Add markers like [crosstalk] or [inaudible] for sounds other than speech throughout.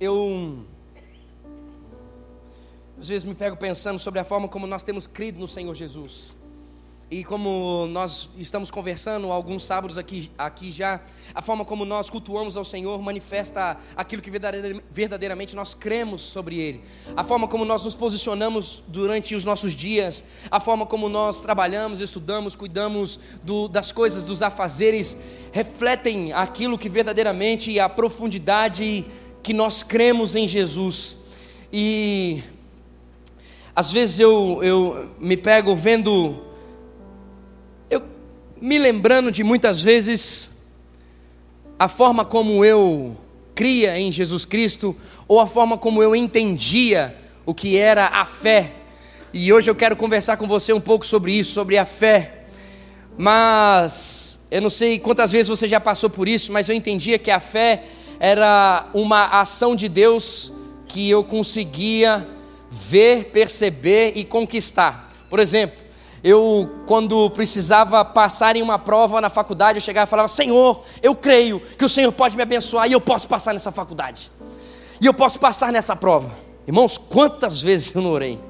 eu às vezes me pego pensando sobre a forma como nós temos crido no Senhor Jesus. E como nós estamos conversando alguns sábados aqui, aqui já, a forma como nós cultuamos ao Senhor manifesta aquilo que verdadeiramente nós cremos sobre Ele. A forma como nós nos posicionamos durante os nossos dias, a forma como nós trabalhamos, estudamos, cuidamos do, das coisas, dos afazeres, refletem aquilo que verdadeiramente a profundidade que nós cremos em Jesus. E às vezes eu, eu me pego vendo, eu me lembrando de muitas vezes a forma como eu cria em Jesus Cristo, ou a forma como eu entendia o que era a fé. E hoje eu quero conversar com você um pouco sobre isso, sobre a fé. Mas eu não sei quantas vezes você já passou por isso, mas eu entendia que a fé era uma ação de Deus que eu conseguia ver, perceber e conquistar. Por exemplo, eu, quando precisava passar em uma prova na faculdade, eu chegava e falava: Senhor, eu creio que o Senhor pode me abençoar e eu posso passar nessa faculdade. E eu posso passar nessa prova. Irmãos, quantas vezes eu não orei?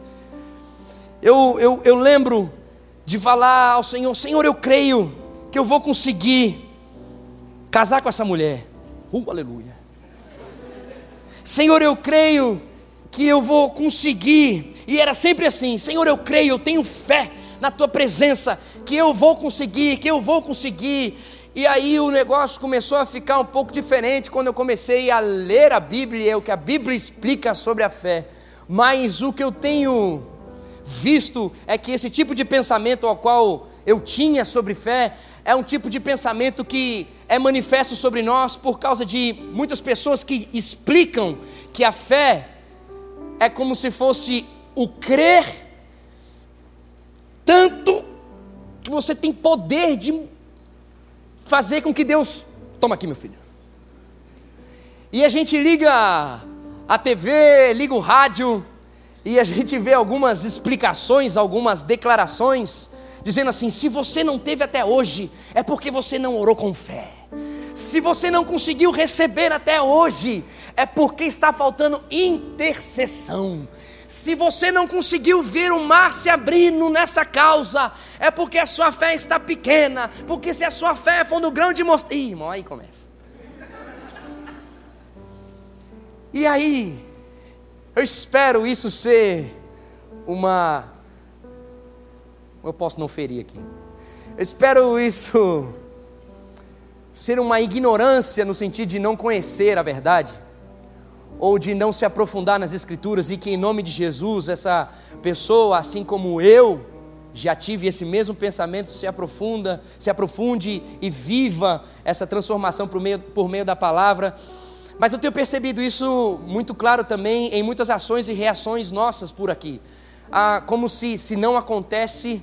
Eu, eu, eu lembro de falar ao Senhor: Senhor, eu creio que eu vou conseguir casar com essa mulher. Uh, aleluia. Senhor, eu creio que eu vou conseguir. E era sempre assim: Senhor, eu creio, eu tenho fé na tua presença, que eu vou conseguir, que eu vou conseguir. E aí o negócio começou a ficar um pouco diferente quando eu comecei a ler a Bíblia, o que a Bíblia explica sobre a fé. Mas o que eu tenho visto é que esse tipo de pensamento ao qual eu tinha sobre fé é um tipo de pensamento que é manifesto sobre nós por causa de muitas pessoas que explicam que a fé é como se fosse o crer tanto que você tem poder de fazer com que Deus. Toma aqui, meu filho. E a gente liga a TV, liga o rádio, e a gente vê algumas explicações, algumas declarações, dizendo assim: se você não teve até hoje, é porque você não orou com fé. Se você não conseguiu receber até hoje, é porque está faltando intercessão. Se você não conseguiu ver o mar se abrindo nessa causa, é porque a sua fé está pequena. Porque se a sua fé for no grão de mostarda. Ih, irmão, aí começa. E aí, eu espero isso ser uma. Eu posso não ferir aqui. Eu espero isso ser uma ignorância no sentido de não conhecer a verdade ou de não se aprofundar nas Escrituras, e que em nome de Jesus, essa pessoa, assim como eu, já tive esse mesmo pensamento, se aprofunda, se aprofunde e viva essa transformação por meio, por meio da palavra. Mas eu tenho percebido isso muito claro também em muitas ações e reações nossas por aqui. Ah, como se, se não acontece,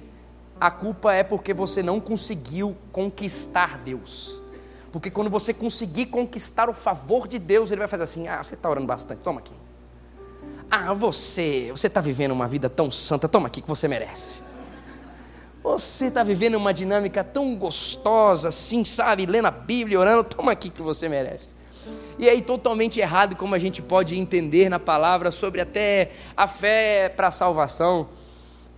a culpa é porque você não conseguiu conquistar Deus. Porque quando você conseguir conquistar o favor de Deus, Ele vai fazer assim: ah, você está orando bastante, toma aqui. Ah, você, você está vivendo uma vida tão santa, toma aqui que você merece. Você está vivendo uma dinâmica tão gostosa, assim, sabe, lendo a Bíblia, orando, toma aqui que você merece. E aí, totalmente errado como a gente pode entender na palavra sobre até a fé para a salvação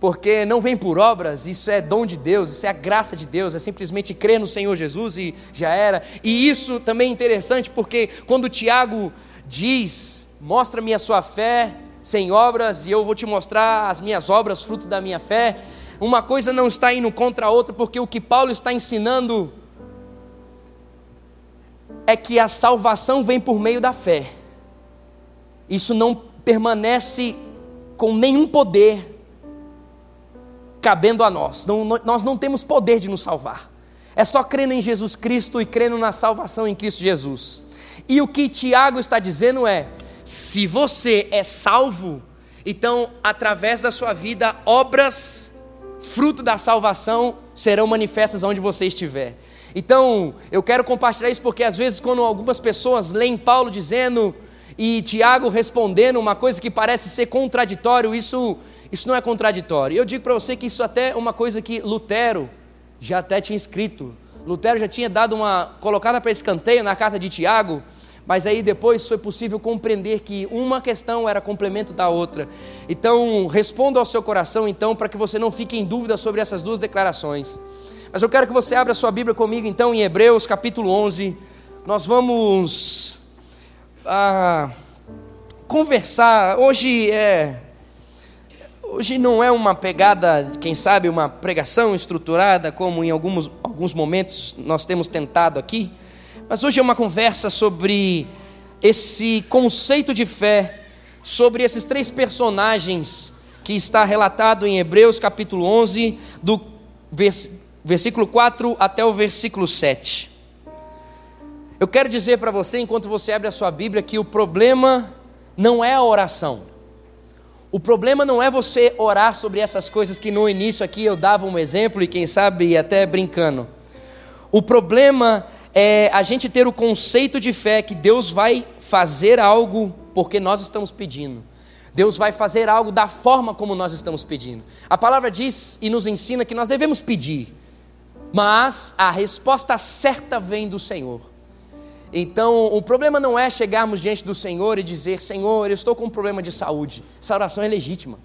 porque não vem por obras, isso é dom de Deus, isso é a graça de Deus, é simplesmente crer no Senhor Jesus e já era. E isso também é interessante porque quando Tiago diz: Mostra-me a sua fé sem obras, e eu vou te mostrar as minhas obras, fruto da minha fé. Uma coisa não está indo contra a outra, porque o que Paulo está ensinando é que a salvação vem por meio da fé. Isso não permanece com nenhum poder cabendo a nós. Não, nós não temos poder de nos salvar. É só crendo em Jesus Cristo e crendo na salvação em Cristo Jesus. E o que Tiago está dizendo é: se você é salvo, então através da sua vida, obras, fruto da salvação, serão manifestas onde você estiver. Então, eu quero compartilhar isso porque às vezes, quando algumas pessoas leem Paulo dizendo e Tiago respondendo uma coisa que parece ser contraditório, isso isso não é contraditório. Eu digo para você que isso até é uma coisa que Lutero já até tinha escrito. Lutero já tinha dado uma colocada para escanteio na carta de Tiago, Mas aí depois foi possível compreender que uma questão era complemento da outra. Então, responda ao seu coração, então, para que você não fique em dúvida sobre essas duas declarações. Mas eu quero que você abra sua Bíblia comigo, então, em Hebreus capítulo 11. Nós vamos ah, conversar. Hoje é. Hoje não é uma pegada, quem sabe, uma pregação estruturada, como em alguns, alguns momentos nós temos tentado aqui. Mas hoje é uma conversa sobre esse conceito de fé, sobre esses três personagens que está relatado em Hebreus capítulo 11, do vers versículo 4 até o versículo 7. Eu quero dizer para você, enquanto você abre a sua Bíblia, que o problema não é a oração. O problema não é você orar sobre essas coisas que no início aqui eu dava um exemplo e quem sabe até brincando. O problema é a gente ter o conceito de fé que Deus vai fazer algo porque nós estamos pedindo. Deus vai fazer algo da forma como nós estamos pedindo. A palavra diz e nos ensina que nós devemos pedir, mas a resposta certa vem do Senhor. Então, o problema não é chegarmos diante do Senhor e dizer: Senhor, eu estou com um problema de saúde. Essa oração é legítima.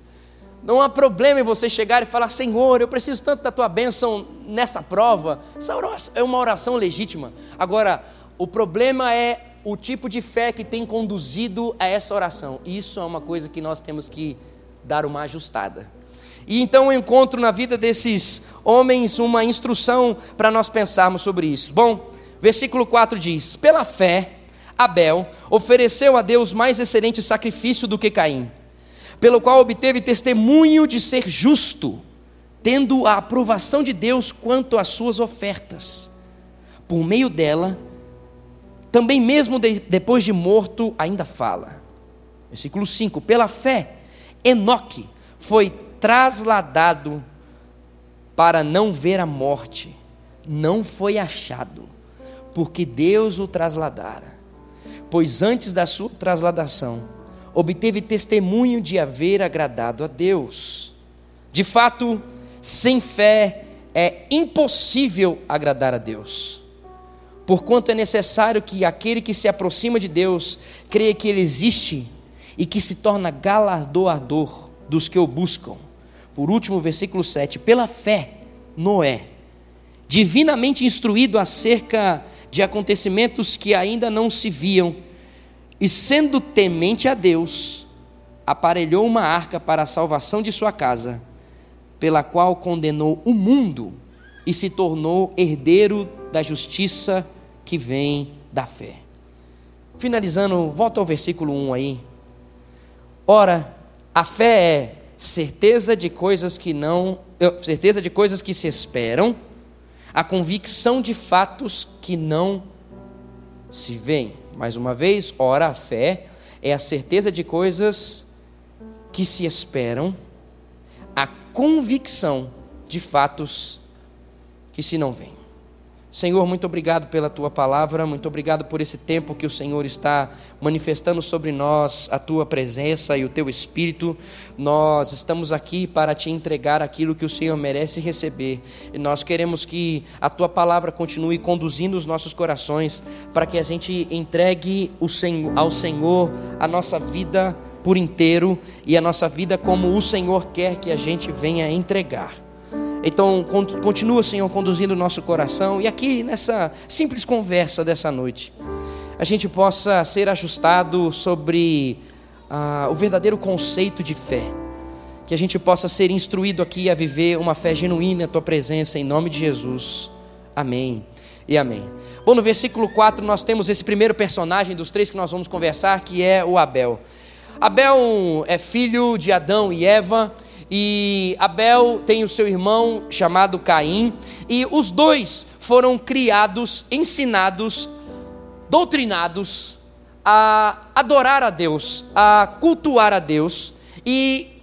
Não há problema em você chegar e falar: Senhor, eu preciso tanto da tua bênção nessa prova. Essa é uma oração legítima. Agora, o problema é o tipo de fé que tem conduzido a essa oração. Isso é uma coisa que nós temos que dar uma ajustada. E então eu encontro na vida desses homens uma instrução para nós pensarmos sobre isso. Bom, versículo 4 diz: Pela fé, Abel ofereceu a Deus mais excelente sacrifício do que Caim pelo qual obteve testemunho de ser justo, tendo a aprovação de Deus quanto às suas ofertas. Por meio dela, também mesmo de, depois de morto, ainda fala. Versículo 5: Pela fé, Enoque foi trasladado para não ver a morte, não foi achado, porque Deus o trasladara. Pois antes da sua trasladação, obteve testemunho de haver agradado a Deus. De fato, sem fé é impossível agradar a Deus. Porquanto é necessário que aquele que se aproxima de Deus creia que Ele existe e que se torna galardoador dos que o buscam. Por último, versículo 7: Pela fé, Noé, divinamente instruído acerca de acontecimentos que ainda não se viam, e sendo temente a Deus, aparelhou uma arca para a salvação de sua casa, pela qual condenou o mundo e se tornou herdeiro da justiça que vem da fé. Finalizando, volta ao versículo 1 aí. Ora, a fé é certeza de coisas que não, certeza de coisas que se esperam, a convicção de fatos que não se veem. Mais uma vez, ora, a fé é a certeza de coisas que se esperam, a convicção de fatos que se não veem. Senhor, muito obrigado pela tua palavra, muito obrigado por esse tempo que o Senhor está manifestando sobre nós a tua presença e o teu espírito. Nós estamos aqui para te entregar aquilo que o Senhor merece receber e nós queremos que a tua palavra continue conduzindo os nossos corações para que a gente entregue ao Senhor a nossa vida por inteiro e a nossa vida como o Senhor quer que a gente venha entregar. Então, continua, Senhor, conduzindo o nosso coração e aqui nessa simples conversa dessa noite, a gente possa ser ajustado sobre ah, o verdadeiro conceito de fé, que a gente possa ser instruído aqui a viver uma fé genuína em Tua presença, em nome de Jesus. Amém e amém. Bom, no versículo 4 nós temos esse primeiro personagem dos três que nós vamos conversar, que é o Abel. Abel é filho de Adão e Eva e Abel tem o seu irmão chamado Caim, e os dois foram criados, ensinados, doutrinados a adorar a Deus, a cultuar a Deus, e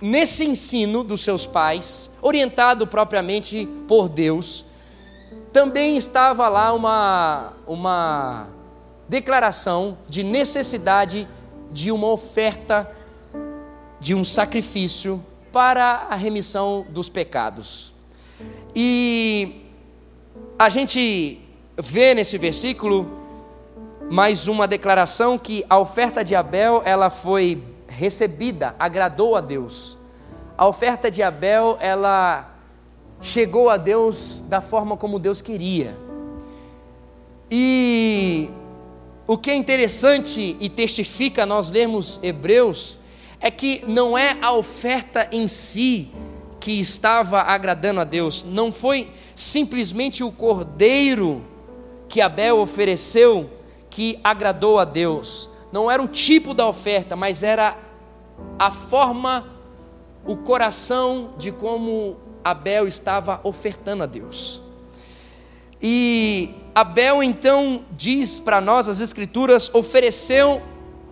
nesse ensino dos seus pais, orientado propriamente por Deus, também estava lá uma, uma declaração de necessidade de uma oferta, de um sacrifício para a remissão dos pecados. E a gente vê nesse versículo mais uma declaração que a oferta de Abel, ela foi recebida, agradou a Deus. A oferta de Abel, ela chegou a Deus da forma como Deus queria. E o que é interessante e testifica nós lermos Hebreus é que não é a oferta em si que estava agradando a Deus, não foi simplesmente o cordeiro que Abel ofereceu que agradou a Deus. Não era o tipo da oferta, mas era a forma, o coração de como Abel estava ofertando a Deus. E Abel então diz para nós, as Escrituras, ofereceu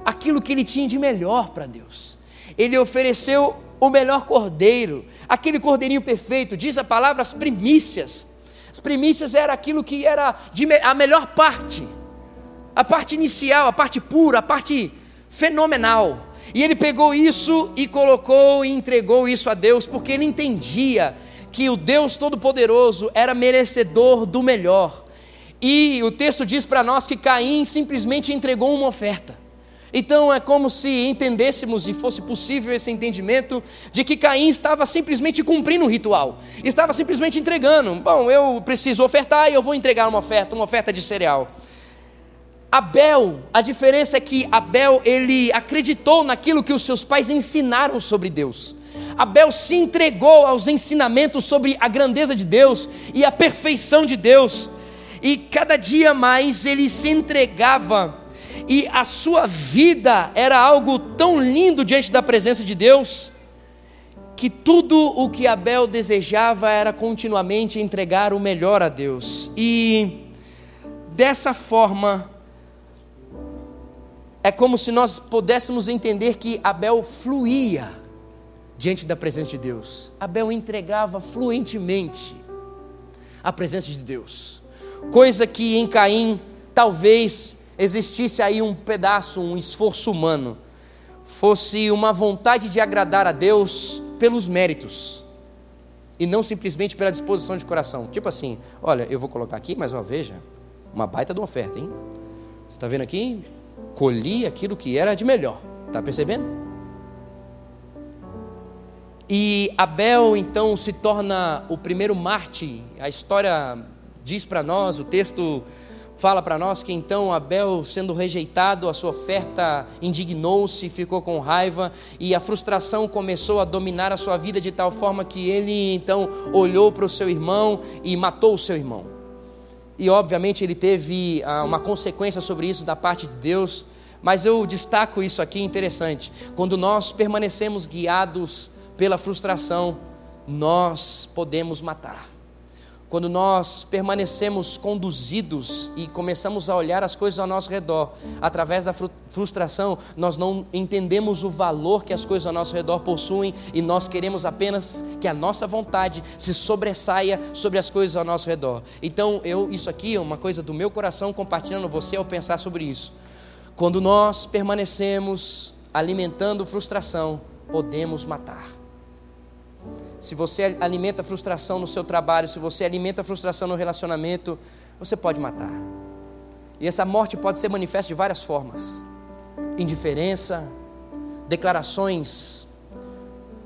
aquilo que ele tinha de melhor para Deus. Ele ofereceu o melhor cordeiro, aquele cordeirinho perfeito, diz a palavra as primícias. As primícias era aquilo que era de, a melhor parte, a parte inicial, a parte pura, a parte fenomenal. E ele pegou isso e colocou e entregou isso a Deus, porque ele entendia que o Deus Todo-Poderoso era merecedor do melhor. E o texto diz para nós que Caim simplesmente entregou uma oferta. Então é como se entendêssemos e fosse possível esse entendimento de que Caim estava simplesmente cumprindo o ritual, estava simplesmente entregando. Bom, eu preciso ofertar e eu vou entregar uma oferta, uma oferta de cereal. Abel, a diferença é que Abel ele acreditou naquilo que os seus pais ensinaram sobre Deus. Abel se entregou aos ensinamentos sobre a grandeza de Deus e a perfeição de Deus, e cada dia mais ele se entregava, e a sua vida era algo tão lindo diante da presença de Deus, que tudo o que Abel desejava era continuamente entregar o melhor a Deus, e dessa forma, é como se nós pudéssemos entender que Abel fluía diante da presença de Deus. Abel entregava fluentemente a presença de Deus, coisa que em Caim talvez existisse aí um pedaço, um esforço humano, fosse uma vontade de agradar a Deus pelos méritos e não simplesmente pela disposição de coração. Tipo assim, olha, eu vou colocar aqui, mas ó, veja, uma baita de uma oferta, hein? Você está vendo aqui? Colhi aquilo que era de melhor. Está percebendo? E Abel então se torna o primeiro Marte. A história diz para nós, o texto fala para nós que então Abel, sendo rejeitado, a sua oferta indignou-se, ficou com raiva e a frustração começou a dominar a sua vida de tal forma que ele então olhou para o seu irmão e matou o seu irmão. E obviamente ele teve ah, uma consequência sobre isso da parte de Deus, mas eu destaco isso aqui interessante. Quando nós permanecemos guiados pela frustração, nós podemos matar. Quando nós permanecemos conduzidos e começamos a olhar as coisas ao nosso redor, através da frustração, nós não entendemos o valor que as coisas ao nosso redor possuem e nós queremos apenas que a nossa vontade se sobressaia sobre as coisas ao nosso redor. Então, eu isso aqui é uma coisa do meu coração compartilhando você ao pensar sobre isso. Quando nós permanecemos alimentando frustração, podemos matar se você alimenta frustração no seu trabalho, se você alimenta frustração no relacionamento, você pode matar. E essa morte pode ser manifesta de várias formas: indiferença, declarações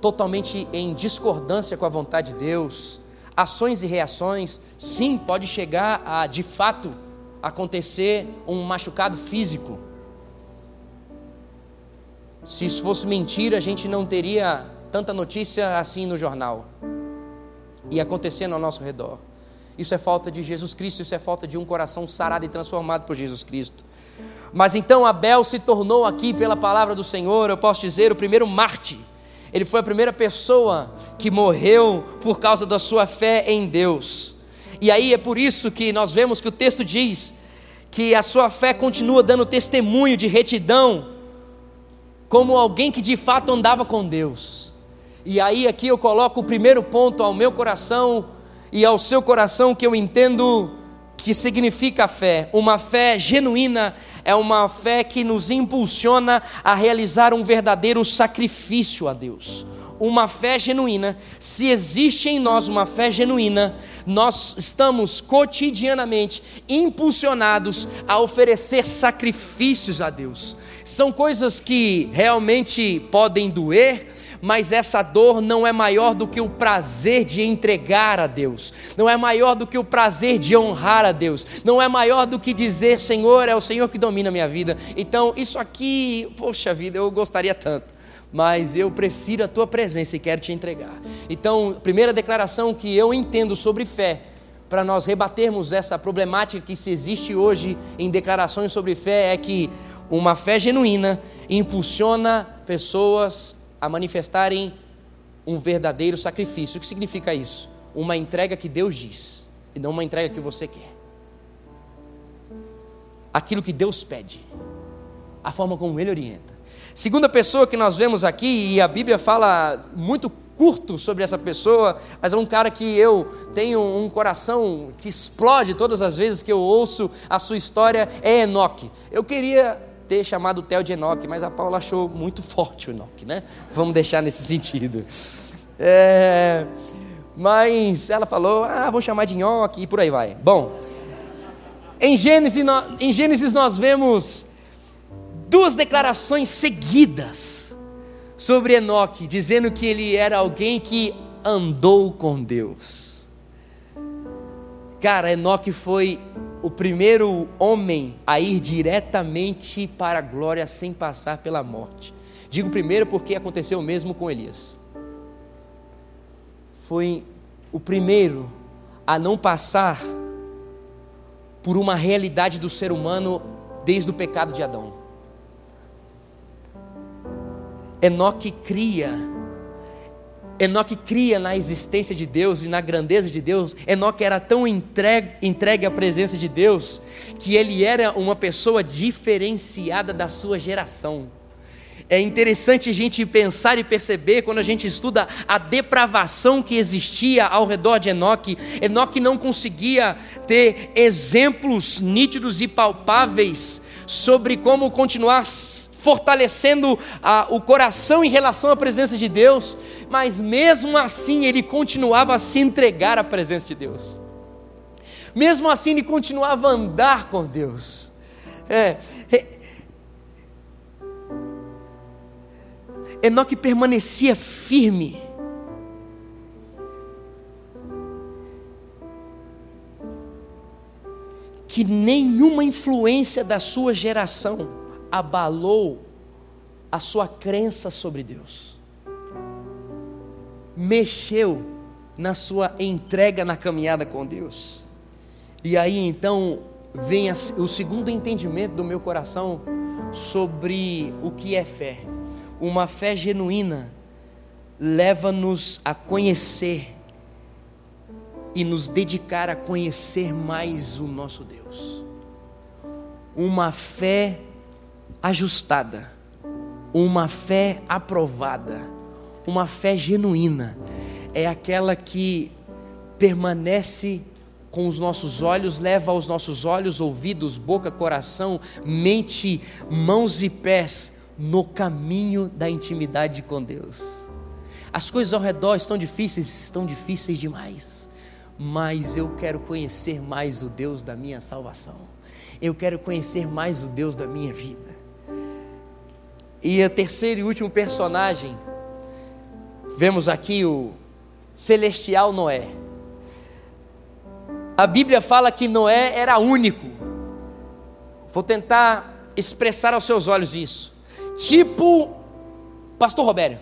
totalmente em discordância com a vontade de Deus, ações e reações. Sim, pode chegar a, de fato, acontecer um machucado físico. Se isso fosse mentira, a gente não teria tanta notícia assim no jornal e acontecendo ao nosso redor. Isso é falta de Jesus Cristo, isso é falta de um coração sarado e transformado por Jesus Cristo. Mas então Abel se tornou aqui, pela palavra do Senhor, eu posso dizer, o primeiro Marte. Ele foi a primeira pessoa que morreu por causa da sua fé em Deus. E aí é por isso que nós vemos que o texto diz que a sua fé continua dando testemunho de retidão, como alguém que de fato andava com Deus. E aí aqui eu coloco o primeiro ponto ao meu coração e ao seu coração que eu entendo que significa fé. Uma fé genuína é uma fé que nos impulsiona a realizar um verdadeiro sacrifício a Deus. uma fé genuína, se existe em nós uma fé genuína, nós estamos cotidianamente impulsionados a oferecer sacrifícios a Deus. São coisas que realmente podem doer, mas essa dor não é maior do que o prazer de entregar a Deus, não é maior do que o prazer de honrar a Deus, não é maior do que dizer: Senhor, é o Senhor que domina a minha vida. Então, isso aqui, poxa vida, eu gostaria tanto mas eu prefiro a tua presença e quero te entregar. Então, primeira declaração que eu entendo sobre fé, para nós rebatermos essa problemática que se existe hoje em declarações sobre fé, é que uma fé genuína impulsiona pessoas a manifestarem um verdadeiro sacrifício. O que significa isso? Uma entrega que Deus diz e não uma entrega que você quer. Aquilo que Deus pede, a forma como Ele orienta. Segunda pessoa que nós vemos aqui, e a Bíblia fala muito curto sobre essa pessoa, mas é um cara que eu tenho um coração que explode todas as vezes que eu ouço a sua história, é Enoque. Eu queria ter chamado o Theo de Enoque, mas a Paula achou muito forte o Enoque, né? Vamos deixar nesse sentido. É, mas ela falou, ah, vou chamar de Nhoque e por aí vai. Bom, em Gênesis, em Gênesis nós vemos duas declarações seguidas sobre Enoque, dizendo que ele era alguém que andou com Deus. Cara, Enoque foi o primeiro homem a ir diretamente para a glória sem passar pela morte. Digo primeiro porque aconteceu o mesmo com Elias. Foi o primeiro a não passar por uma realidade do ser humano desde o pecado de Adão. Enoque cria Enoque cria na existência de Deus e na grandeza de Deus. Enoque era tão entregue, entregue à presença de Deus que ele era uma pessoa diferenciada da sua geração. É interessante a gente pensar e perceber quando a gente estuda a depravação que existia ao redor de Enoque. Enoque não conseguia ter exemplos nítidos e palpáveis sobre como continuar fortalecendo o coração em relação à presença de Deus, mas mesmo assim ele continuava a se entregar à presença de Deus. Mesmo assim ele continuava a andar com Deus. É, é, Enoque permanecia firme. Que nenhuma influência da sua geração abalou a sua crença sobre Deus, mexeu na sua entrega na caminhada com Deus. E aí então vem o segundo entendimento do meu coração sobre o que é fé. Uma fé genuína leva-nos a conhecer e nos dedicar a conhecer mais o nosso Deus. Uma fé ajustada, uma fé aprovada, uma fé genuína, é aquela que permanece com os nossos olhos, leva aos nossos olhos, ouvidos, boca, coração, mente, mãos e pés no caminho da intimidade com Deus. As coisas ao redor estão difíceis, estão difíceis demais, mas eu quero conhecer mais o Deus da minha salvação. Eu quero conhecer mais o Deus da minha vida. E o terceiro e último personagem, vemos aqui o celestial Noé. A Bíblia fala que Noé era único. Vou tentar expressar aos seus olhos isso. Tipo Pastor Robério.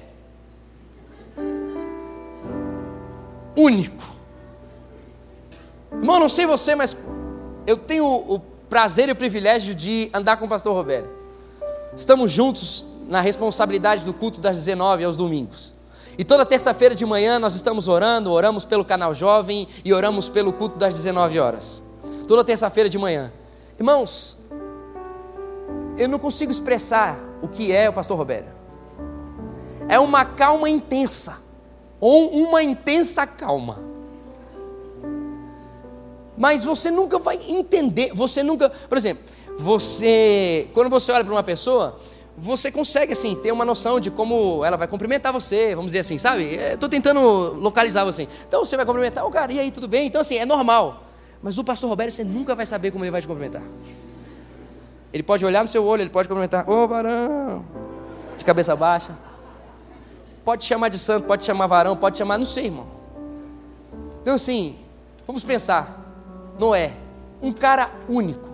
Único. Irmão, não sei você, mas eu tenho o prazer e o privilégio de andar com o Pastor Robério. Estamos juntos na responsabilidade do culto das 19 aos domingos. E toda terça-feira de manhã nós estamos orando, oramos pelo canal Jovem e oramos pelo culto das 19 horas. Toda terça-feira de manhã. Irmãos, eu não consigo expressar o que é o pastor Roberto. É uma calma intensa, ou uma intensa calma. Mas você nunca vai entender, você nunca, por exemplo, você, quando você olha para uma pessoa, você consegue assim ter uma noção de como ela vai cumprimentar você, vamos dizer assim, sabe? Estou tentando localizar você. Então você vai cumprimentar o cara, e aí, tudo bem? Então assim, é normal. Mas o pastor Roberto, você nunca vai saber como ele vai te cumprimentar. Ele pode olhar no seu olho, ele pode cumprimentar, ô varão, de cabeça baixa. Pode chamar de santo, pode chamar varão, pode chamar, não sei, irmão. Então assim, vamos pensar. Noé, um cara único.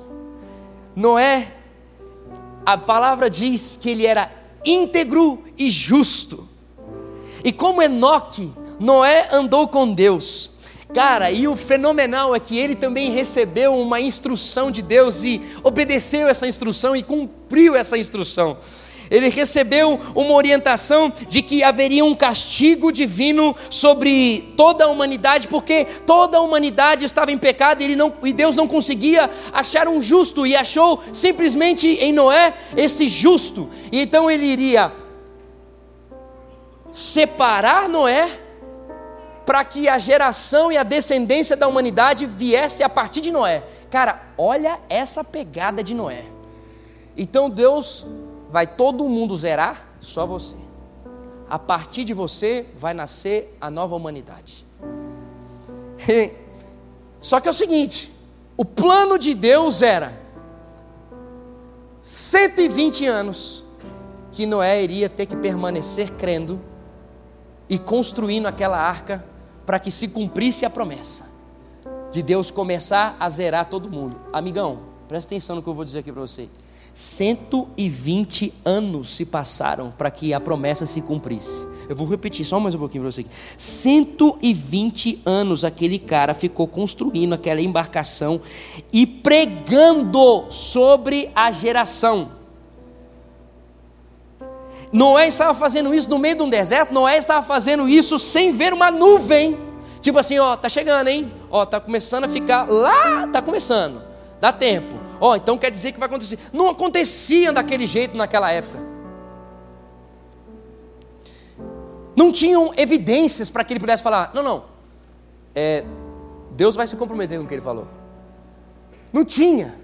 Noé a palavra diz que ele era íntegro e justo. E como Enoque, Noé andou com Deus. Cara, e o fenomenal é que ele também recebeu uma instrução de Deus e obedeceu essa instrução e cumpriu essa instrução ele recebeu uma orientação de que haveria um castigo divino sobre toda a humanidade, porque toda a humanidade estava em pecado e, não, e Deus não conseguia achar um justo, e achou simplesmente em Noé esse justo. E então ele iria separar Noé para que a geração e a descendência da humanidade viesse a partir de Noé. Cara, olha essa pegada de Noé. Então Deus vai todo mundo zerar, só você. A partir de você vai nascer a nova humanidade. Só que é o seguinte: o plano de Deus era 120 anos que Noé iria ter que permanecer crendo e construindo aquela arca para que se cumprisse a promessa de Deus começar a zerar todo mundo. Amigão, presta atenção no que eu vou dizer aqui para você. 120 anos se passaram para que a promessa se cumprisse. Eu vou repetir só mais um pouquinho para você. 120 anos aquele cara ficou construindo aquela embarcação e pregando sobre a geração. Noé estava fazendo isso no meio de um deserto, Noé estava fazendo isso sem ver uma nuvem. Tipo assim, ó, tá chegando, hein? Ó, tá começando a ficar lá, tá começando. Dá tempo. Ó, oh, então quer dizer que vai acontecer. Não acontecia daquele jeito naquela época. Não tinham evidências para que ele pudesse falar: não, não, é, Deus vai se comprometer com o que ele falou. Não tinha.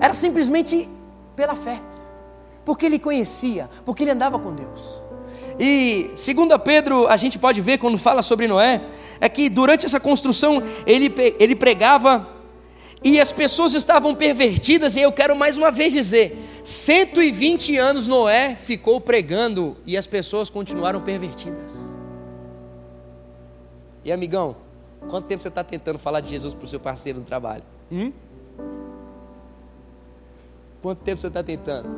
Era simplesmente pela fé. Porque ele conhecia, porque ele andava com Deus. E segundo Pedro, a gente pode ver quando fala sobre Noé, é que durante essa construção ele, ele pregava e as pessoas estavam pervertidas, e eu quero mais uma vez dizer: 120 anos Noé ficou pregando e as pessoas continuaram pervertidas. E amigão, quanto tempo você está tentando falar de Jesus para o seu parceiro no trabalho? Hum? Quanto tempo você está tentando?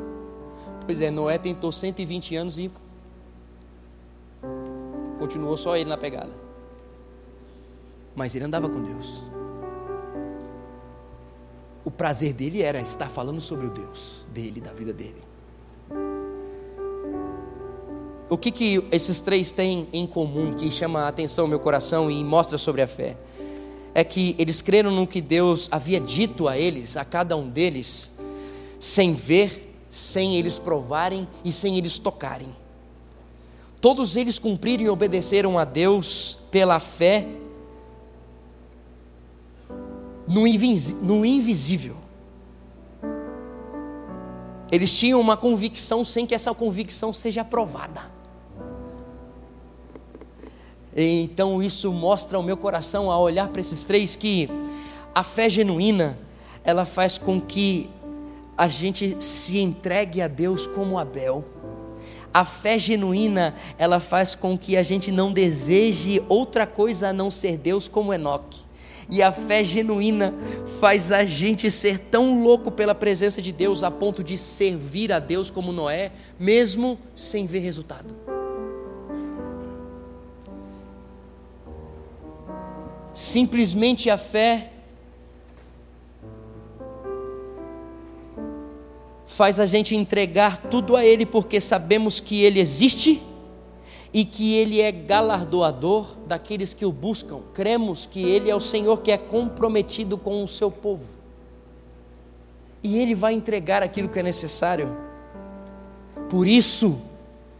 Pois é, Noé tentou 120 anos e continuou só ele na pegada. Mas ele andava com Deus prazer dele era estar falando sobre o Deus dele, da vida dele. O que, que esses três têm em comum que chama a atenção meu coração e mostra sobre a fé? É que eles creram no que Deus havia dito a eles, a cada um deles, sem ver, sem eles provarem e sem eles tocarem. Todos eles cumpriram e obedeceram a Deus pela fé no, invisível. Eles tinham uma convicção sem que essa convicção seja aprovada. Então isso mostra ao meu coração a olhar para esses três que a fé genuína ela faz com que a gente se entregue a Deus como Abel. A fé genuína, ela faz com que a gente não deseje outra coisa a não ser Deus como Enoque. E a fé genuína faz a gente ser tão louco pela presença de Deus a ponto de servir a Deus como Noé, mesmo sem ver resultado. Simplesmente a fé faz a gente entregar tudo a Ele porque sabemos que Ele existe e que Ele é galardoador daqueles que o buscam. Cremos que Ele é o Senhor que é comprometido com o seu povo. E Ele vai entregar aquilo que é necessário. Por isso,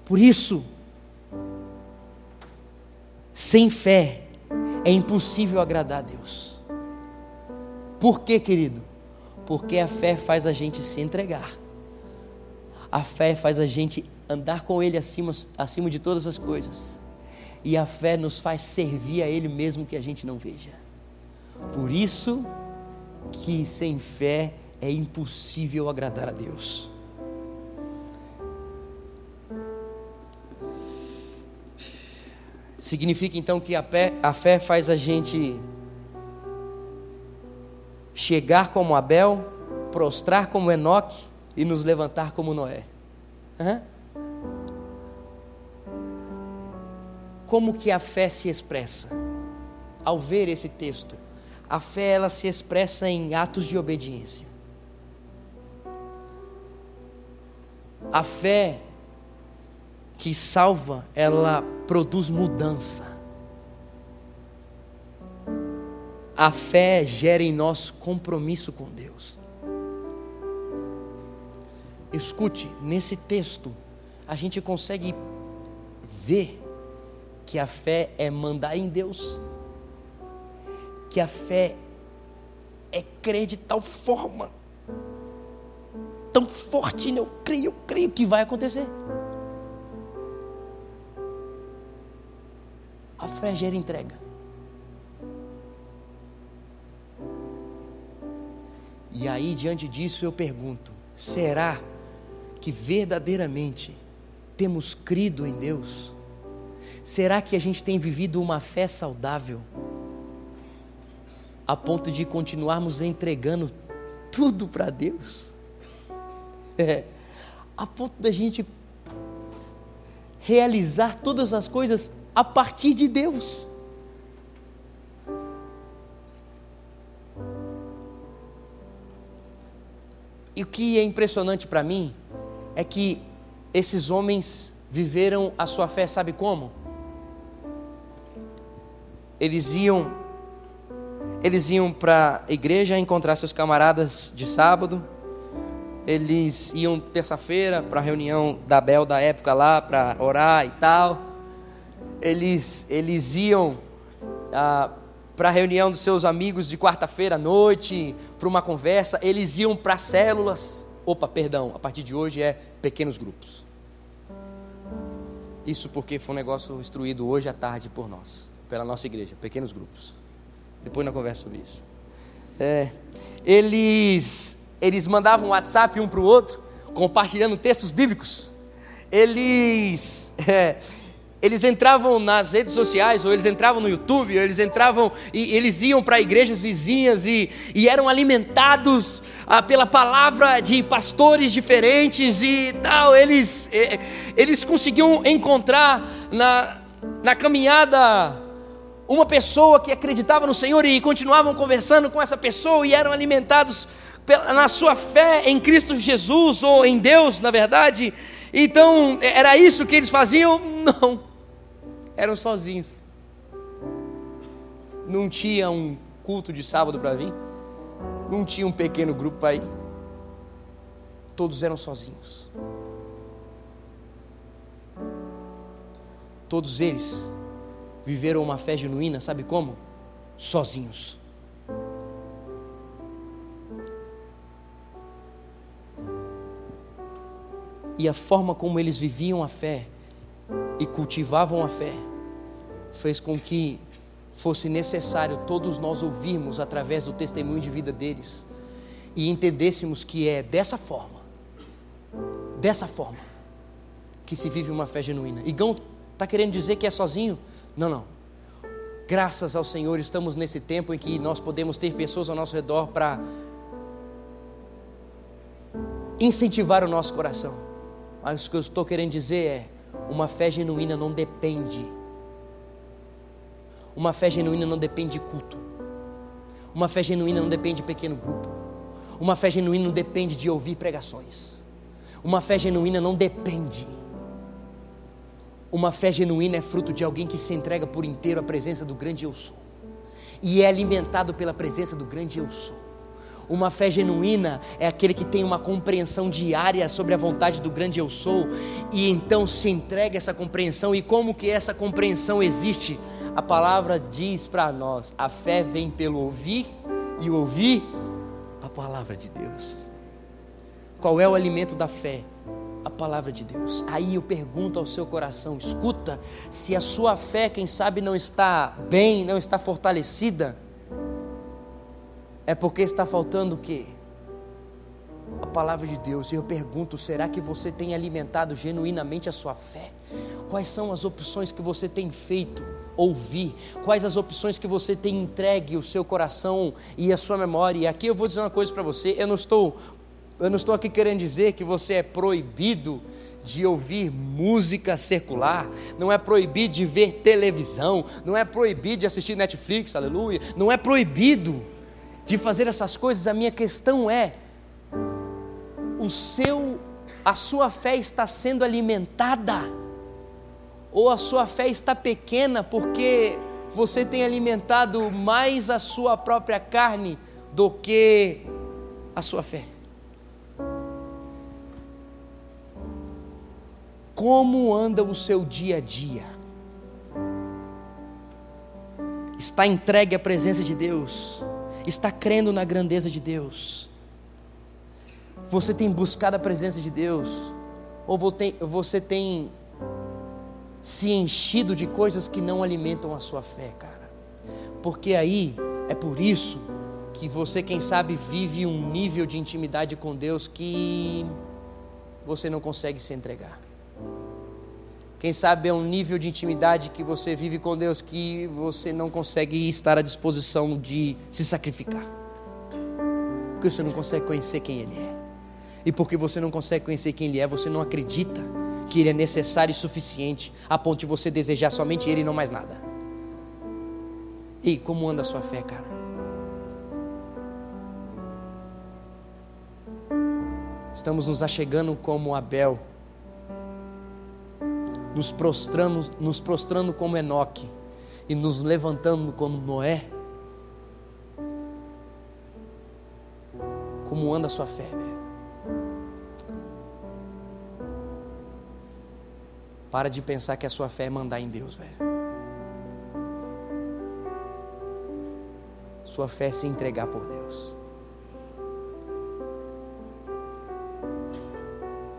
por isso, sem fé é impossível agradar a Deus. Por quê, querido? Porque a fé faz a gente se entregar. A fé faz a gente andar com Ele acima, acima de todas as coisas. E a fé nos faz servir a Ele mesmo que a gente não veja. Por isso que sem fé é impossível agradar a Deus. Significa então que a fé, a fé faz a gente chegar como Abel, prostrar como Enoque e nos levantar como Noé. Hã? Como que a fé se expressa? Ao ver esse texto, a fé ela se expressa em atos de obediência. A fé que salva, ela produz mudança. A fé gera em nós compromisso com Deus. Escute, nesse texto, a gente consegue ver que a fé é mandar em Deus, que a fé é crer de tal forma, tão forte, né? eu creio, eu creio que vai acontecer. A fé gera entrega. E aí, diante disso, eu pergunto: será que verdadeiramente temos crido em Deus? Será que a gente tem vivido uma fé saudável? A ponto de continuarmos entregando tudo para Deus? [laughs] É, a ponto da gente realizar todas as coisas a partir de Deus. E o que é impressionante para mim é que esses homens viveram a sua fé, sabe como? Eles iam eles iam para a igreja encontrar seus camaradas de sábado. Eles iam terça-feira para a reunião da Bel da época lá para orar e tal eles, eles iam ah, para a reunião dos seus amigos de quarta-feira à noite, para uma conversa, eles iam para células. Opa, perdão, a partir de hoje é pequenos grupos. Isso porque foi um negócio instruído hoje à tarde por nós, pela nossa igreja, pequenos grupos. Depois na conversa sobre isso. É, eles, eles mandavam WhatsApp um para o outro, compartilhando textos bíblicos. Eles, [laughs] é, eles entravam nas redes sociais, ou eles entravam no YouTube, ou eles entravam e eles iam para igrejas vizinhas e, e eram alimentados ah, pela palavra de pastores diferentes e tal. Eles, eh, eles conseguiam encontrar na, na caminhada uma pessoa que acreditava no Senhor e continuavam conversando com essa pessoa e eram alimentados pela, na sua fé em Cristo Jesus ou em Deus, na verdade. Então, era isso que eles faziam? [laughs] Não. Eram sozinhos. Não tinha um culto de sábado para vir. Não tinha um pequeno grupo para ir. Todos eram sozinhos. Todos eles viveram uma fé genuína, sabe como? Sozinhos. E a forma como eles viviam a fé e cultivavam a fé fez com que fosse necessário todos nós ouvirmos através do testemunho de vida deles e entendêssemos que é dessa forma, dessa forma, que se vive uma fé genuína. Igão está querendo dizer que é sozinho? Não, não. Graças ao Senhor estamos nesse tempo em que nós podemos ter pessoas ao nosso redor para incentivar o nosso coração. Mas o que eu estou querendo dizer é: uma fé genuína não depende. Uma fé genuína não depende de culto. Uma fé genuína não depende de pequeno grupo. Uma fé genuína não depende de ouvir pregações. Uma fé genuína não depende. Uma fé genuína é fruto de alguém que se entrega por inteiro à presença do grande eu sou. E é alimentado pela presença do grande eu sou. Uma fé genuína é aquele que tem uma compreensão diária sobre a vontade do grande eu sou e então se entrega essa compreensão e como que essa compreensão existe? A palavra diz para nós: a fé vem pelo ouvir e ouvir a palavra de Deus. Qual é o alimento da fé? A palavra de Deus. Aí eu pergunto ao seu coração: escuta, se a sua fé, quem sabe, não está bem, não está fortalecida, é porque está faltando o quê? A palavra de Deus. E eu pergunto: será que você tem alimentado genuinamente a sua fé? Quais são as opções que você tem feito ouvir? Quais as opções que você tem entregue o seu coração e a sua memória? E aqui eu vou dizer uma coisa para você: eu não estou eu não estou aqui querendo dizer que você é proibido de ouvir música secular, não é proibido de ver televisão, não é proibido de assistir Netflix, aleluia, não é proibido de fazer essas coisas. A minha questão é: o seu, a sua fé está sendo alimentada, ou a sua fé está pequena porque você tem alimentado mais a sua própria carne do que a sua fé? Como anda o seu dia a dia? Está entregue à presença de Deus? Está crendo na grandeza de Deus? Você tem buscado a presença de Deus? Ou você tem se enchido de coisas que não alimentam a sua fé, cara? Porque aí é por isso que você, quem sabe, vive um nível de intimidade com Deus que você não consegue se entregar. Quem sabe é um nível de intimidade que você vive com Deus que você não consegue estar à disposição de se sacrificar. Porque você não consegue conhecer quem Ele é. E porque você não consegue conhecer quem Ele é, você não acredita que Ele é necessário e suficiente a ponto de você desejar somente Ele e não mais nada. E como anda a sua fé, cara? Estamos nos achegando como Abel nos prostrando, nos prostrando como Enoque e nos levantando como Noé? Como anda a sua fé, velho? Para de pensar que a sua fé é mandar em Deus, velho. Sua fé é se entregar por Deus.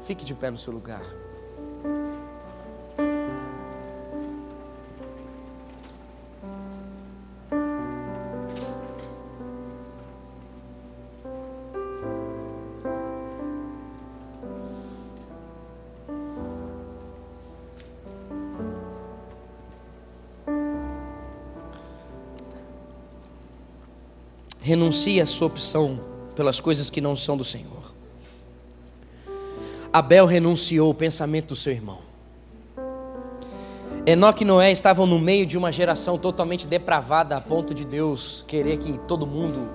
Fique de pé no seu lugar. Renuncie a sua opção pelas coisas que não são do Senhor. Abel renunciou o pensamento do seu irmão. Enoque e Noé estavam no meio de uma geração totalmente depravada a ponto de Deus querer que todo mundo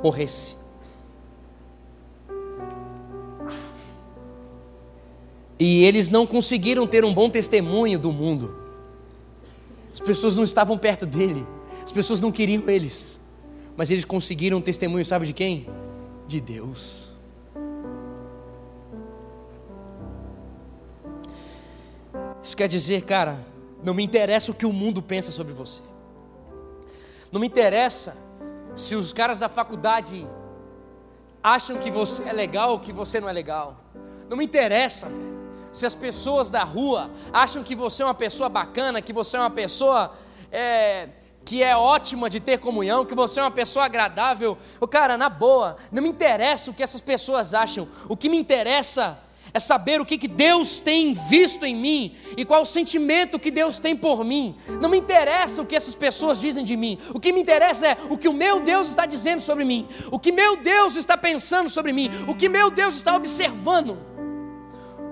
morresse. E eles não conseguiram ter um bom testemunho do mundo. As pessoas não estavam perto dele. As pessoas não queriam eles. Mas eles conseguiram um testemunho, sabe de quem? De Deus. Isso quer dizer, cara, não me interessa o que o mundo pensa sobre você. Não me interessa se os caras da faculdade acham que você é legal ou que você não é legal. Não me interessa, velho. Se as pessoas da rua acham que você é uma pessoa bacana, que você é uma pessoa é, que é ótima de ter comunhão, que você é uma pessoa agradável. O cara, na boa, não me interessa o que essas pessoas acham. O que me interessa é saber o que, que Deus tem visto em mim e qual o sentimento que Deus tem por mim. Não me interessa o que essas pessoas dizem de mim. O que me interessa é o que o meu Deus está dizendo sobre mim, o que meu Deus está pensando sobre mim, o que meu Deus está observando.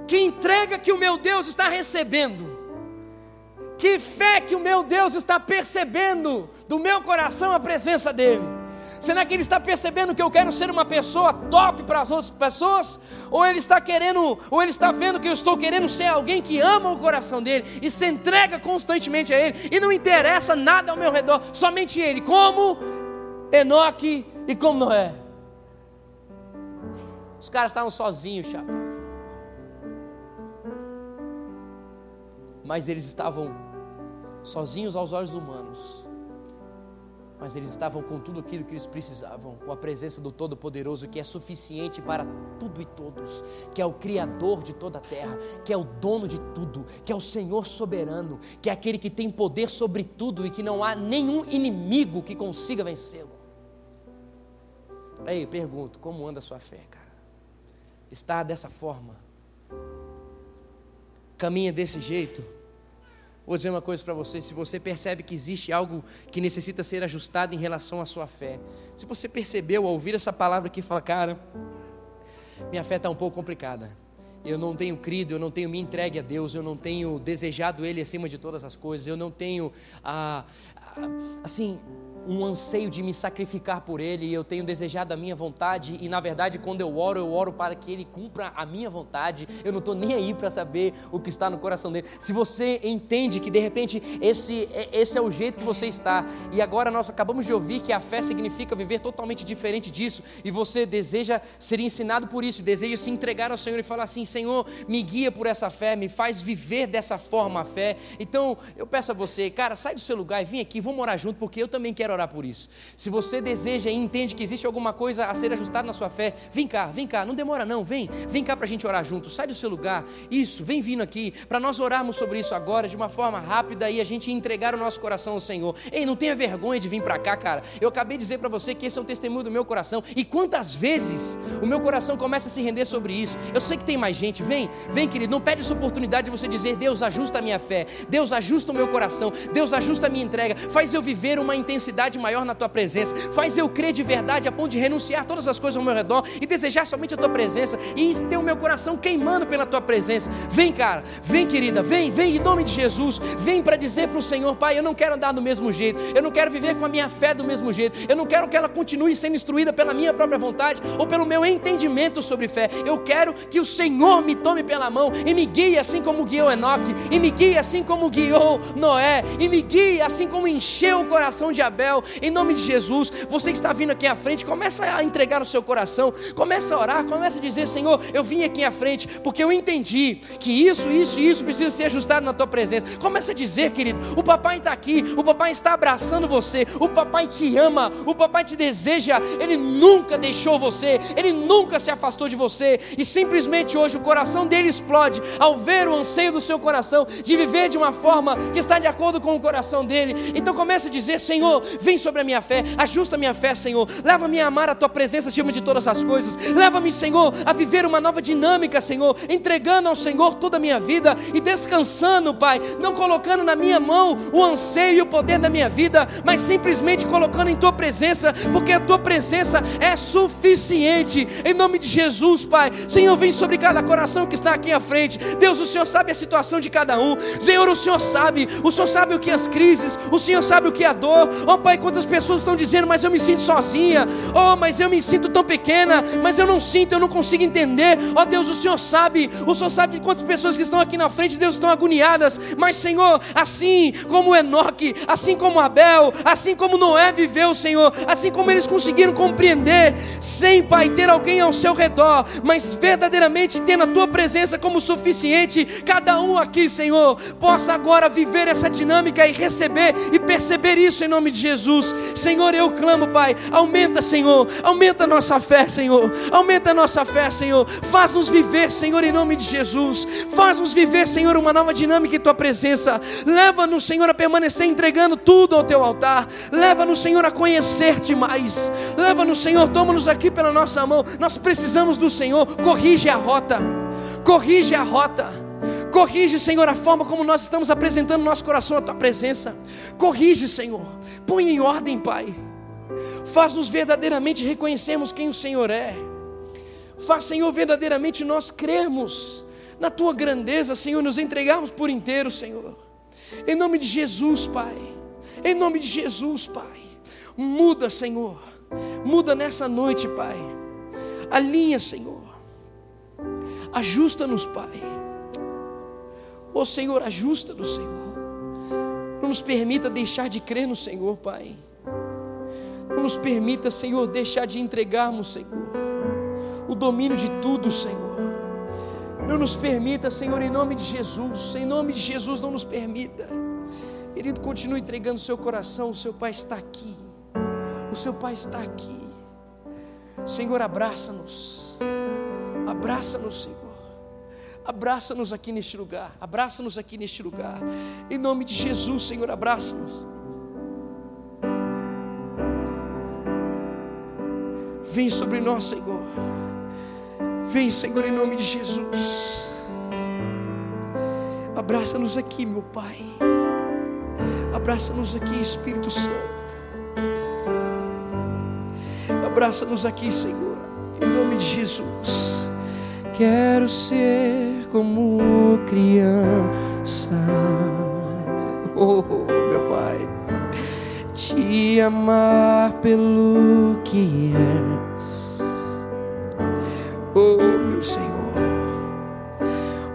Que entrega que o meu Deus está recebendo. Que fé que o meu Deus está percebendo do meu coração a presença dEle. Será que Ele está percebendo que eu quero ser uma pessoa top para as outras pessoas? Ou Ele está querendo, ou Ele está vendo que eu estou querendo ser alguém que ama o coração dele e se entrega constantemente a Ele e não interessa nada ao meu redor, somente Ele, como Enoque e como Noé. Os caras estavam sozinhos, chapa. Mas eles estavam sozinhos aos olhos humanos, mas eles estavam com tudo aquilo que eles precisavam, com a presença do Todo-Poderoso, que é suficiente para tudo e todos, que é o Criador de toda a terra, que é o dono de tudo, que é o Senhor soberano, que é aquele que tem poder sobre tudo e que não há nenhum inimigo que consiga vencê-lo. Aí, pergunto, como anda a sua fé, cara? Está dessa forma? Caminha desse jeito? Vou dizer uma coisa para você: se você percebe que existe algo que necessita ser ajustado em relação à sua fé, se você percebeu ao ouvir essa palavra que fala, cara, minha fé está um pouco complicada, eu não tenho crido, eu não tenho me entregue a Deus, eu não tenho desejado Ele acima de todas as coisas, eu não tenho, ah, assim, um anseio de me sacrificar por Ele, e eu tenho desejado a minha vontade, e na verdade, quando eu oro, eu oro para que Ele cumpra a minha vontade, eu não estou nem aí para saber o que está no coração dele. Se você entende que de repente esse, esse é o jeito que você está, e agora nós acabamos de ouvir que a fé significa viver totalmente diferente disso, e você deseja ser ensinado por isso, deseja se entregar ao Senhor e falar assim: Senhor, me guia por essa fé, me faz viver dessa forma a fé. Então eu peço a você, cara, sai do seu lugar e vem aqui, vamos orar junto, porque eu também quero orar por isso. Se você deseja e entende que existe alguma coisa a ser ajustada na sua fé, vem cá, vem cá, não demora não, vem, vem cá para a gente orar junto, sai do seu lugar, isso, vem vindo aqui, para nós orarmos sobre isso agora de uma forma rápida e a gente entregar o nosso coração ao Senhor. Ei, não tenha vergonha de vir para cá, cara. Eu acabei de dizer para você que esse é o testemunho do meu coração e quantas vezes o meu coração começa a se render sobre isso. Eu sei que tem mais gente, vem, vem querido, não pede essa oportunidade de você dizer, Deus ajusta a minha fé, Deus ajusta o meu coração, Deus ajusta a minha entrega, faz eu viver uma intensidade maior na tua presença, faz eu crer de verdade a ponto de renunciar todas as coisas ao meu redor e desejar somente a tua presença. E ter o meu coração queimando pela tua presença. Vem, cara, vem, querida, vem, vem em nome de Jesus, vem para dizer para o Senhor, Pai, eu não quero andar do mesmo jeito, eu não quero viver com a minha fé do mesmo jeito, eu não quero que ela continue sendo instruída pela minha própria vontade ou pelo meu entendimento sobre fé, eu quero que o Senhor me tome pela mão e me guie assim como guiou Enoque, e me guie assim como guiou Noé, e me guie assim como encheu o coração de Abel, em nome de Jesus. Você que está vindo aqui à frente, começa a entregar o seu coração, começa a orar, começa a dizer: Senhor, eu vim aqui à frente porque eu entendi que isso, isso e isso precisa ser ajustado na tua presença. Começa a dizer, querido: o papai está aqui, o papai está abraçando você, o papai te ama, o papai te deseja, ele nunca deixou você, ele nunca se afastou de você, e simplesmente hoje o coração dele explode ao ver o anseio do seu coração de viver de uma forma que está de acordo com o coração dele. Então começa a dizer: Senhor, vem sobre a minha fé, ajusta a minha fé, Senhor. Leva-me a amar a tua presença acima de todas as coisas. Leva-me, Senhor, a viver uma nova dinâmica, Senhor, entregando ao Senhor toda a minha vida e descansando, Pai, não colocando na minha mão o anseio e o poder da minha vida, mas simplesmente colocando em tua presença, porque a tua presença é suficiente. Em nome de Jesus, Pai. Senhor, vem sobre cada coração que está aqui à frente. Deus, o Senhor sabe a situação de cada um. Senhor, o Senhor sabe, o Senhor sabe o que é as crises, o Senhor sabe o que é a dor. Oh, Pai, quantas pessoas estão dizendo, mas eu me sinto sozinha. Oh, mas eu me sinto tão pequena, mas eu não sinto, eu não consigo entender. Ó oh, Deus, o Senhor sabe, o Senhor sabe de quantas pessoas que estão aqui na frente, Deus, estão agoniadas. Mas, Senhor, assim como Enoque, assim como Abel, assim como Noé viveu, Senhor, assim como eles conseguiram compreender, sem, Pai, ter alguém ao seu redor, mas verdadeiramente tendo a tua presença como suficiente, cada um aqui, Senhor, possa agora viver essa dinâmica e receber e perceber isso em nome de Jesus. Senhor, eu clamo, Pai, aumenta, Senhor, aumenta a nossa fé, Senhor, aumenta a nossa fé, Senhor, faz-nos viver, Senhor, em nome de Jesus, faz-nos viver, Senhor, uma nova dinâmica em Tua presença, leva-nos, Senhor, a permanecer entregando tudo ao Teu altar, leva-nos, Senhor, a conhecer-te mais, leva-nos, Senhor, toma-nos aqui pela nossa mão, nós precisamos do Senhor, corrige a rota, corrige a rota. Corrige, Senhor, a forma como nós estamos apresentando nosso coração à tua presença. Corrige, Senhor. Põe em ordem, Pai. Faz-nos verdadeiramente reconhecermos quem o Senhor é. Faz, Senhor, verdadeiramente nós crermos na tua grandeza, Senhor, nos entregarmos por inteiro, Senhor. Em nome de Jesus, Pai. Em nome de Jesus, Pai. Muda, Senhor. Muda nessa noite, Pai. Alinha, Senhor. Ajusta-nos, Pai. Ó oh, Senhor, ajusta-nos, Senhor. Não nos permita deixar de crer no Senhor, Pai. Não nos permita, Senhor, deixar de entregarmos, Senhor, o domínio de tudo, Senhor. Não nos permita, Senhor, em nome de Jesus, em nome de Jesus, não nos permita. Querido, continue entregando o seu coração, o seu Pai está aqui. O seu Pai está aqui. Senhor, abraça-nos. Abraça-nos, Senhor. Abraça-nos aqui neste lugar. Abraça-nos aqui neste lugar. Em nome de Jesus, Senhor, abraça-nos. Vem sobre nós, Senhor. Vem, Senhor, em nome de Jesus. Abraça-nos aqui, meu Pai. Abraça-nos aqui, Espírito Santo. Abraça-nos aqui, Senhor, em nome de Jesus. Quero ser como criança, oh, meu Pai, te amar pelo que és, oh, meu Senhor,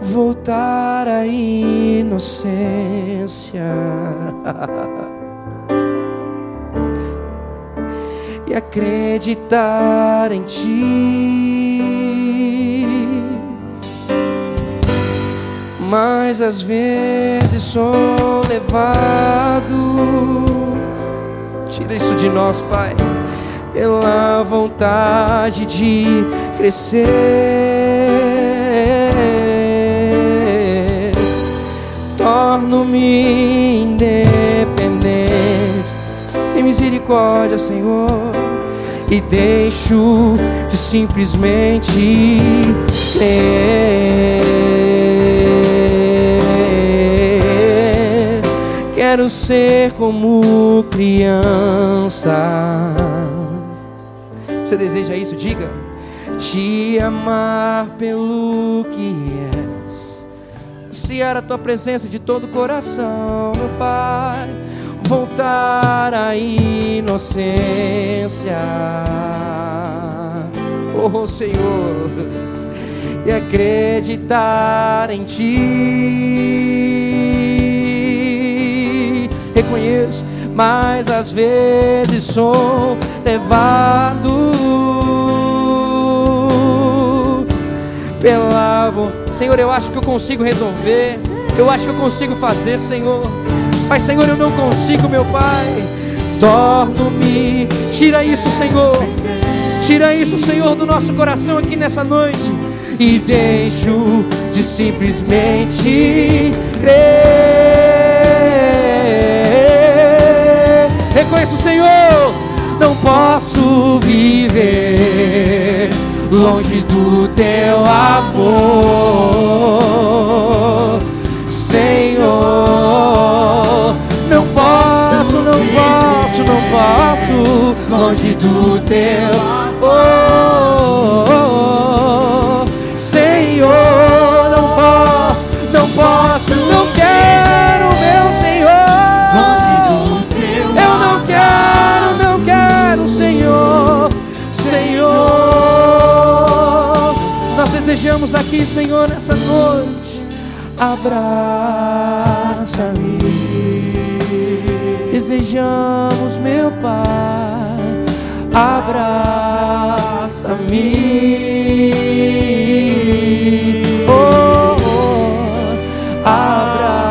voltar à inocência. [laughs] e acreditar em ti. Mas às vezes sou levado, tira isso de nós, Pai, pela vontade de crescer. Torno-me independente. Tem misericórdia, Senhor e deixo de simplesmente ter. Quero ser como criança. Você deseja isso? Diga. Te amar pelo que és. Se era a tua presença de todo o coração, meu Pai voltar à inocência. Oh Senhor, e acreditar em Ti. Reconheço, mas às vezes sou levado pela. Senhor, eu acho que eu consigo resolver. Eu acho que eu consigo fazer, Senhor Pai, Senhor, eu não consigo, meu Pai. Torno-me. Tira isso, Senhor. Tira isso, Senhor, do nosso coração aqui nessa noite. E deixo de simplesmente do teu amor, Senhor não posso, não posso, não posso, longe do teu amor. Desejamos aqui, Senhor, nessa noite. Abraça-me. Desejamos, meu Pai, abraça-me, oh, oh abraça-me,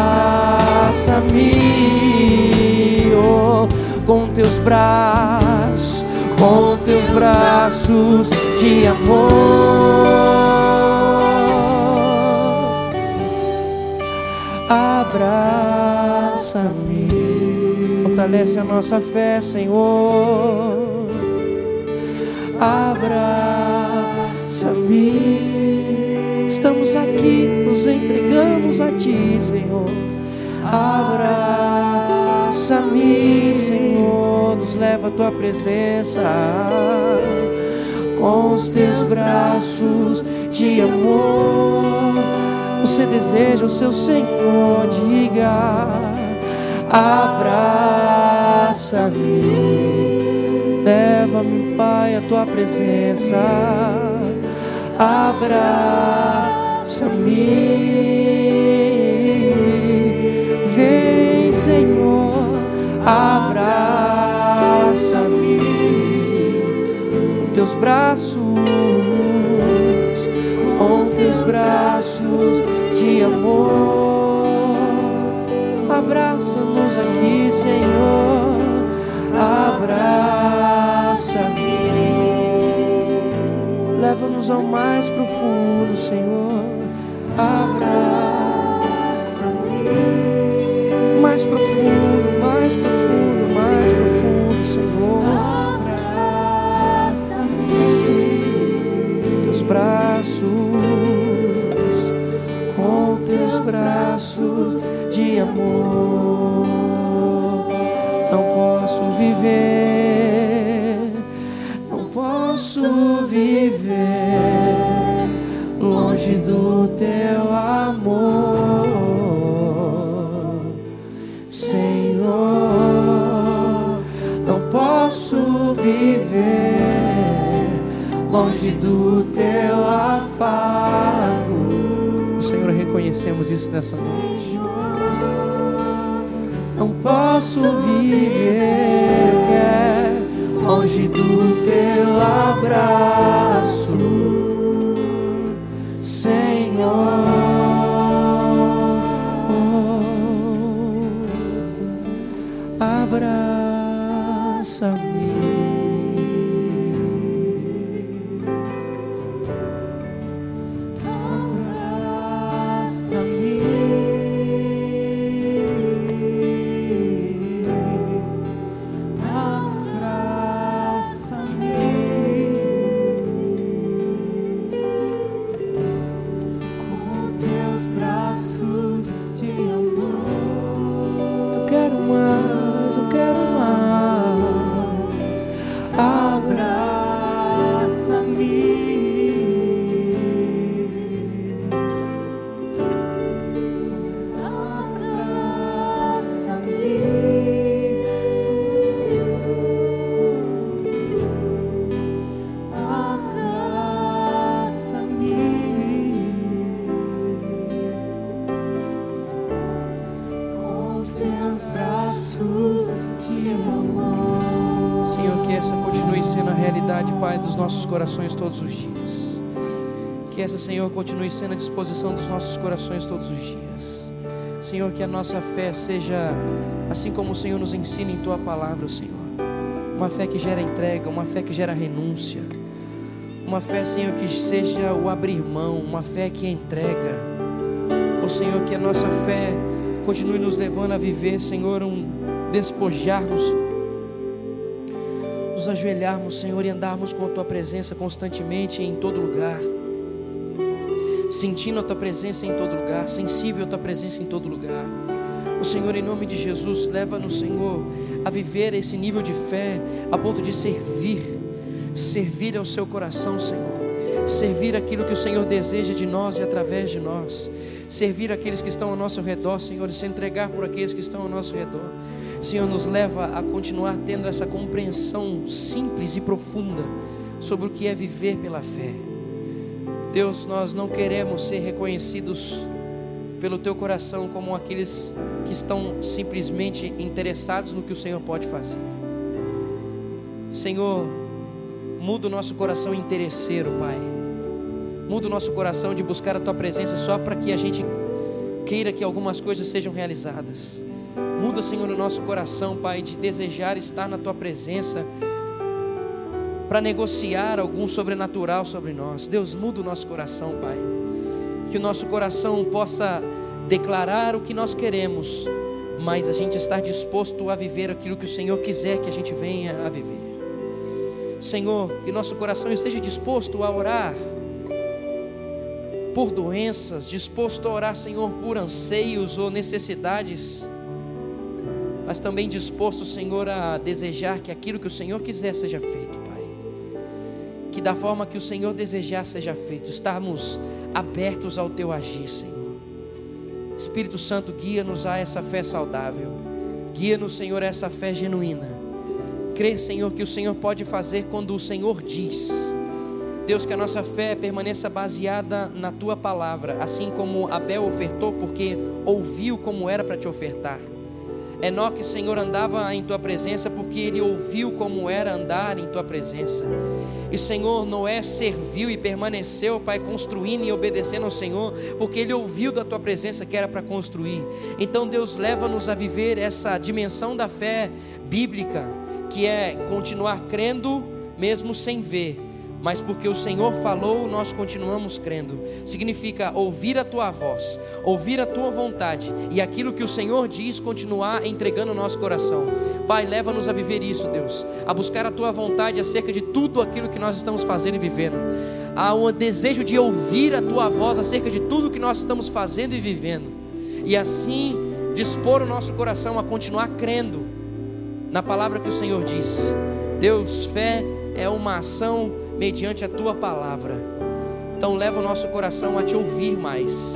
oh, com teus braços, com teus braços de amor, abraça-me fortalece a nossa fé, Senhor. Abraça-me. Estamos aqui, nos entregamos a Ti, Senhor. Abraça-me, Senhor. Nos leva a Tua presença com os Teus braços de amor. Você deseja o seu Senhor, diga abraça-me, leva-me, Pai, a tua presença, abraça-me, vem, Senhor, abraça-me, teus braços, com teus braços de amor. Abraça-nos aqui, Senhor. Abraça-me. Leva-nos ao mais profundo, Senhor. Abraça-me. Mais profundo, mais profundo. Teus braços de amor. Não posso viver, não posso viver longe do teu amor, Senhor. Não posso viver longe do teu reconhecemos isso nessa noite. Não posso viver eu quero, longe do teu abraço, continue sendo a disposição dos nossos corações todos os dias. Senhor, que a nossa fé seja assim como o Senhor nos ensina em Tua palavra, Senhor. Uma fé que gera entrega, uma fé que gera renúncia. Uma fé, Senhor, que seja o abrir mão, uma fé que entrega. Ó Senhor, que a nossa fé continue nos levando a viver, Senhor, um despojar-nos nos ajoelharmos, Senhor, e andarmos com a Tua presença constantemente em todo lugar, sentindo a Tua presença em todo lugar, sensível a Tua presença em todo lugar. O Senhor, em nome de Jesus, leva-nos, Senhor, a viver esse nível de fé a ponto de servir, servir ao Seu coração, Senhor, servir aquilo que o Senhor deseja de nós e através de nós, servir aqueles que estão ao nosso redor, Senhor, e se entregar por aqueles que estão ao nosso redor. Senhor, nos leva a continuar tendo essa compreensão simples e profunda sobre o que é viver pela fé. Deus, nós não queremos ser reconhecidos pelo teu coração como aqueles que estão simplesmente interessados no que o Senhor pode fazer. Senhor, muda o nosso coração interesseiro, Pai. Muda o nosso coração de buscar a tua presença só para que a gente queira que algumas coisas sejam realizadas. Muda, Senhor, o nosso coração, Pai, de desejar estar na tua presença para negociar algum sobrenatural sobre nós. Deus, muda o nosso coração, Pai. Que o nosso coração possa declarar o que nós queremos, mas a gente estar disposto a viver aquilo que o Senhor quiser que a gente venha a viver. Senhor, que nosso coração esteja disposto a orar por doenças, disposto a orar, Senhor, por anseios ou necessidades, mas também disposto, Senhor, a desejar que aquilo que o Senhor quiser seja feito. Que da forma que o Senhor desejar seja feito, estarmos abertos ao Teu agir, Senhor. Espírito Santo, guia-nos a essa fé saudável, guia-nos, Senhor, a essa fé genuína. Crer, Senhor, que o Senhor pode fazer quando o Senhor diz. Deus, que a nossa fé permaneça baseada na tua palavra, assim como Abel ofertou, porque ouviu como era para te ofertar. Enoque, Senhor, andava em tua presença porque ele ouviu como era andar em tua presença. E, Senhor, Noé serviu e permaneceu, Pai, construindo e obedecendo ao Senhor, porque ele ouviu da tua presença que era para construir. Então, Deus, leva-nos a viver essa dimensão da fé bíblica, que é continuar crendo mesmo sem ver mas porque o Senhor falou, nós continuamos crendo. Significa ouvir a tua voz, ouvir a tua vontade e aquilo que o Senhor diz continuar entregando o nosso coração. Pai, leva-nos a viver isso, Deus, a buscar a tua vontade acerca de tudo aquilo que nós estamos fazendo e vivendo. Há um desejo de ouvir a tua voz acerca de tudo que nós estamos fazendo e vivendo. E assim dispor o nosso coração a continuar crendo na palavra que o Senhor diz. Deus, fé é uma ação mediante a tua palavra. Então leva o nosso coração a te ouvir mais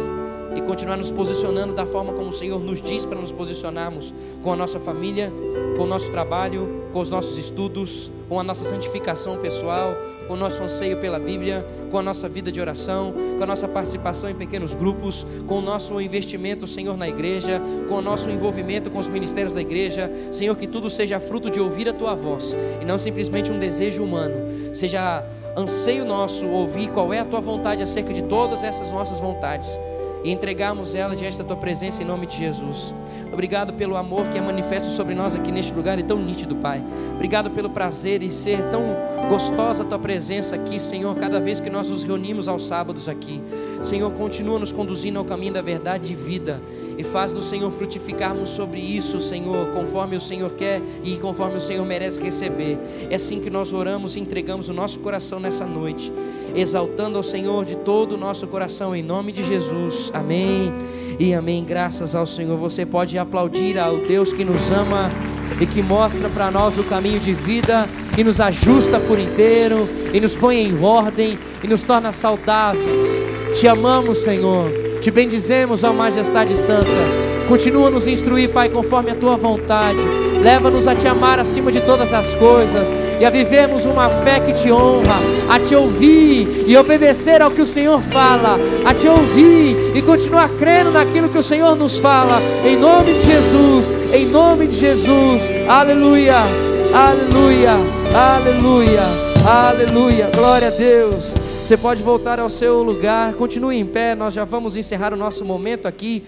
e continuar nos posicionando da forma como o Senhor nos diz para nos posicionarmos com a nossa família, com o nosso trabalho, com os nossos estudos, com a nossa santificação pessoal, com o nosso anseio pela Bíblia, com a nossa vida de oração, com a nossa participação em pequenos grupos, com o nosso investimento, Senhor, na igreja, com o nosso envolvimento com os ministérios da igreja. Senhor, que tudo seja fruto de ouvir a tua voz e não simplesmente um desejo humano. Seja anseio nosso ouvir qual é a tua vontade acerca de todas essas nossas vontades e entregarmos ela diante da tua presença em nome de Jesus. Obrigado pelo amor que é manifesto sobre nós aqui neste lugar e tão nítido, Pai. Obrigado pelo prazer e ser tão gostosa a tua presença aqui, Senhor, cada vez que nós nos reunimos aos sábados aqui. Senhor, continua nos conduzindo ao caminho da verdade e vida e faz no Senhor frutificarmos sobre isso, Senhor, conforme o Senhor quer e conforme o Senhor merece receber. É assim que nós oramos e entregamos o nosso coração nessa noite, exaltando ao Senhor de todo o nosso coração em nome de Jesus. Amém. E amém. Graças ao Senhor. Você pode aplaudir ao Deus que nos ama e que mostra para nós o caminho de vida e nos ajusta por inteiro e nos põe em ordem e nos torna saudáveis. Te amamos, Senhor. Te bendizemos, ó Majestade Santa. Continua nos instruir, Pai, conforme a tua vontade. Leva-nos a te amar acima de todas as coisas e a vivermos uma fé que te honra, a te ouvir e obedecer ao que o Senhor fala, a te ouvir e continuar crendo naquilo que o Senhor nos fala, em nome de Jesus, em nome de Jesus, aleluia, aleluia, aleluia, aleluia, glória a Deus. Você pode voltar ao seu lugar, continue em pé, nós já vamos encerrar o nosso momento aqui.